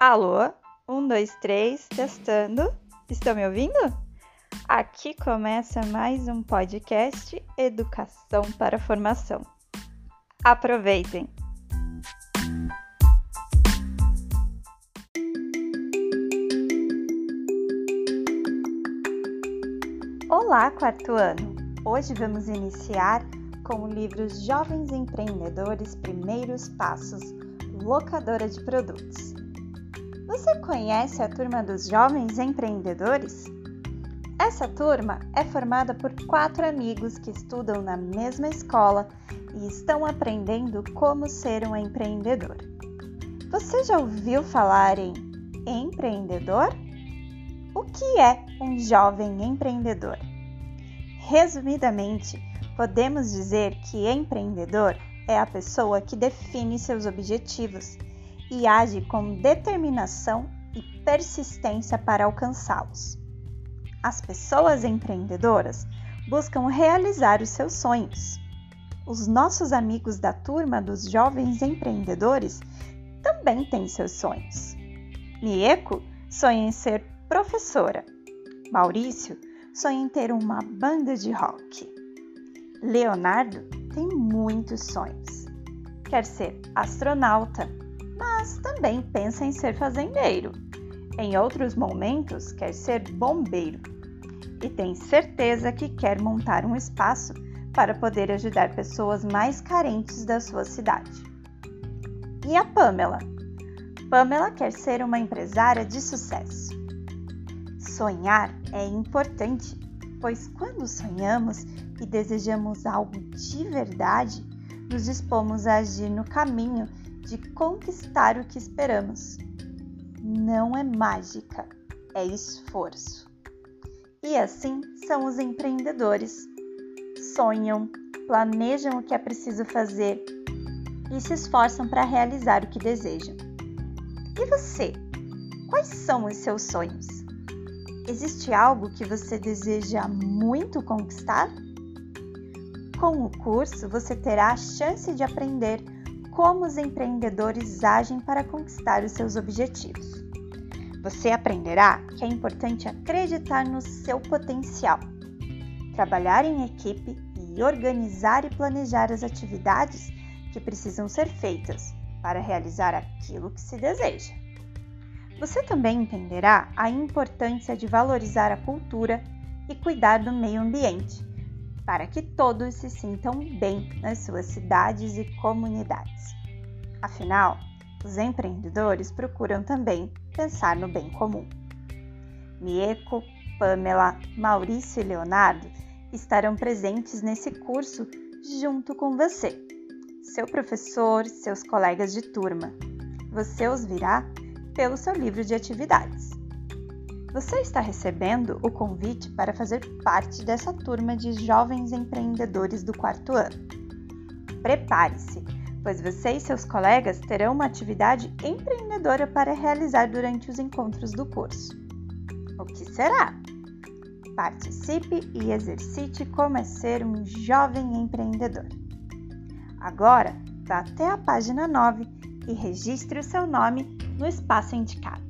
Alô? Um, dois, três, testando. Estão me ouvindo? Aqui começa mais um podcast Educação para Formação. Aproveitem! Olá, quarto ano! Hoje vamos iniciar com o livro Jovens Empreendedores Primeiros Passos Locadora de Produtos. Você conhece a turma dos Jovens Empreendedores? Essa turma é formada por quatro amigos que estudam na mesma escola e estão aprendendo como ser um empreendedor. Você já ouviu falar em empreendedor? O que é um jovem empreendedor? Resumidamente, podemos dizer que empreendedor é a pessoa que define seus objetivos e age com determinação e persistência para alcançá-los. As pessoas empreendedoras buscam realizar os seus sonhos. Os nossos amigos da turma dos jovens empreendedores também têm seus sonhos. Mieko sonha em ser professora. Maurício sonha em ter uma banda de rock. Leonardo tem muitos sonhos. Quer ser astronauta, mas também pensa em ser fazendeiro. Em outros momentos, quer ser bombeiro e tem certeza que quer montar um espaço para poder ajudar pessoas mais carentes da sua cidade. E a Pamela? Pamela quer ser uma empresária de sucesso. Sonhar é importante, pois quando sonhamos e desejamos algo de verdade, nos dispomos a agir no caminho de conquistar o que esperamos. Não é mágica, é esforço. E assim são os empreendedores. Sonham, planejam o que é preciso fazer e se esforçam para realizar o que desejam. E você? Quais são os seus sonhos? Existe algo que você deseja muito conquistar? Com o curso, você terá a chance de aprender como os empreendedores agem para conquistar os seus objetivos. Você aprenderá que é importante acreditar no seu potencial, trabalhar em equipe e organizar e planejar as atividades que precisam ser feitas para realizar aquilo que se deseja. Você também entenderá a importância de valorizar a cultura e cuidar do meio ambiente para que todos se sintam bem nas suas cidades e comunidades. Afinal, os empreendedores procuram também pensar no bem comum. Mieko, Pamela, Maurício e Leonardo estarão presentes nesse curso junto com você, seu professor, seus colegas de turma. Você os virá pelo seu livro de atividades. Você está recebendo o convite para fazer parte dessa turma de jovens empreendedores do quarto ano. Prepare-se, pois você e seus colegas terão uma atividade empreendedora para realizar durante os encontros do curso. O que será? Participe e exercite como é ser um jovem empreendedor. Agora, vá até a página 9 e registre o seu nome no espaço indicado.